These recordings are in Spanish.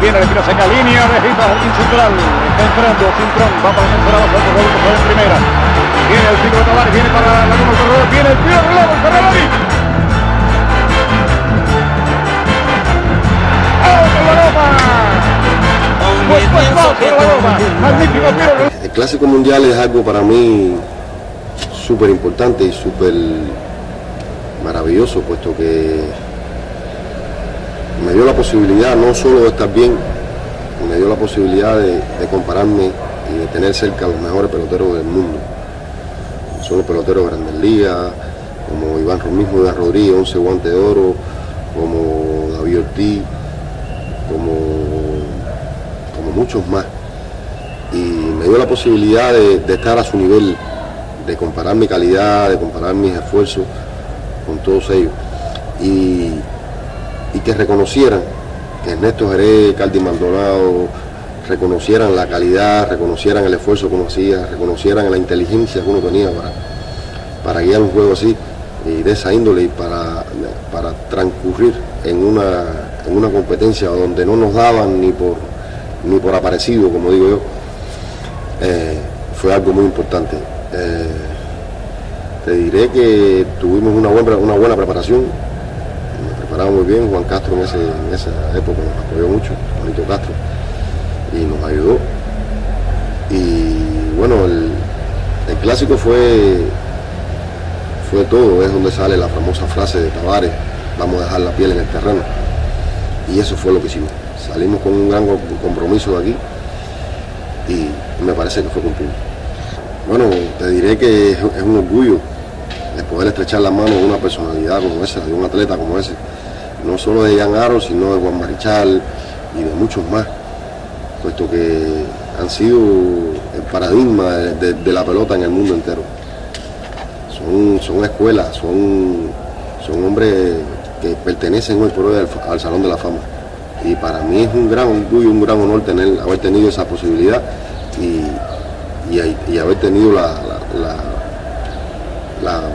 Mira, saca línea de Gita, el central. Está entrando, Cintrón. Va para el abajo, otro gol en primera. Viene el pico de Tavares, viene para la luna corredor. Viene el tiro el Ferrari. El Clásico Mundial es algo para mí súper importante y súper maravilloso, puesto que me dio la posibilidad no solo de estar bien, me dio la posibilidad de, compararme y de tener cerca a los mejores peloteros del mundo. Son los peloteros de Grandes Ligas, como Iván mismo Iván Rodríguez, 11 guante de oro, como David Ortiz, como, como muchos más. Y me dio la posibilidad de, de estar a su nivel, de comparar mi calidad, de comparar mis esfuerzos con todos ellos. Y y que reconocieran que Ernesto Jerez, Caldi Maldonado, reconocieran la calidad, reconocieran el esfuerzo que uno hacía, reconocieran la inteligencia que uno tenía para, para guiar un juego así y de esa índole y para, para transcurrir en una, en una competencia donde no nos daban ni por, ni por aparecido, como digo yo, eh, fue algo muy importante. Eh, te diré que tuvimos una buena, una buena preparación, muy bien, Juan Castro en, esa época nos apoyó mucho, Juanito Castro, y nos ayudó. Y bueno, el, clásico fue, fue todo, es donde sale la famosa frase de Tavares, vamos a dejar la piel en el terreno. Y eso fue lo que hicimos. Salimos con un gran compromiso de aquí y me parece que fue cumplido. Bueno, te diré que es, un orgullo de poder estrechar la mano de una personalidad como esa, de un atleta como ese, no solo de Jan Aro, sino de Juan Marichal y de muchos más, puesto que han sido el paradigma de, la pelota en el mundo entero. Son, son escuelas, son, son hombres que pertenecen hoy por hoy al, Salón de la Fama. Y para mí es un gran orgullo, un gran honor tener, haber tenido esa posibilidad y, haber tenido la,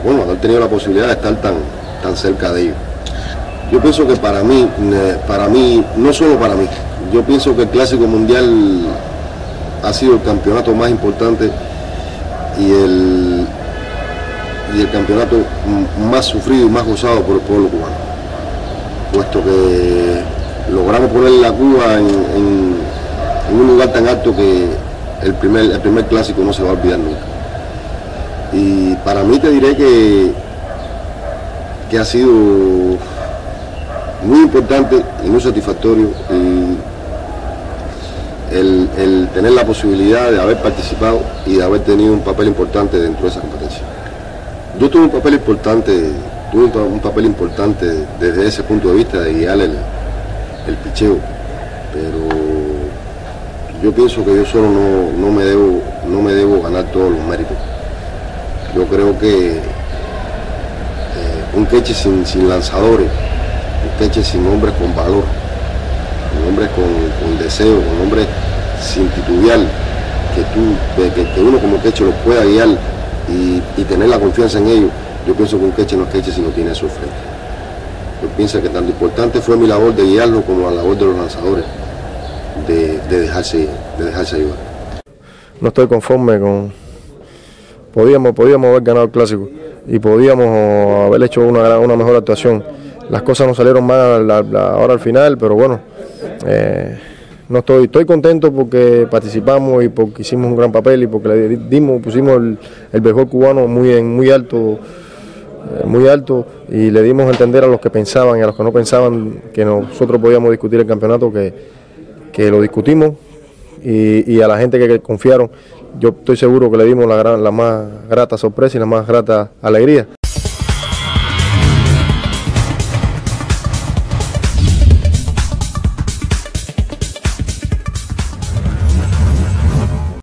bueno, haber tenido la posibilidad de estar tan, tan cerca de ellos. Yo pienso que para mí, para mí, no solo para mí, yo pienso que el Clásico Mundial ha sido el campeonato más importante y el, y el campeonato más sufrido y más gozado por el pueblo cubano. Puesto que logramos poner la Cuba en, un lugar tan alto que el primer, el primer clásico no se va a olvidar nunca. Y para mí te diré que, que ha sido muy importante y muy satisfactorio el, tener la posibilidad de haber participado y de haber tenido un papel importante dentro de esa competencia. Yo tuve un papel importante, tuve un, papel importante desde ese punto de vista de guiar el, el picheo, pero yo pienso que yo solo no, me, debo, no me debo ganar todos los méritos. Yo creo que eh, un queche sin, sin lanzadores queche sin hombres con valor, con hombres con, deseo, con hombres sin titubear, que, tú, que, uno como queche los pueda guiar y, tener la confianza en ellos. Yo pienso que un queche no es queche si no tiene eso frente. Yo pienso que tanto importante fue mi labor de guiarlo como la labor de los lanzadores, de, dejarse, de dejarse ayudar. No estoy conforme con... Podíamos, podíamos haber ganado el clásico y podíamos haber hecho una, una mejor actuación. Las cosas no salieron mal ahora al final, pero bueno, eh, no estoy, estoy contento porque participamos y porque hicimos un gran papel y porque le dimos, pusimos el, el mejor cubano muy, en, muy alto eh, muy alto y le dimos a entender a los que pensaban y a los que no pensaban que nosotros podíamos discutir el campeonato que, lo discutimos y, a la gente que, confiaron yo estoy seguro que le dimos la, la más grata sorpresa y la más grata alegría.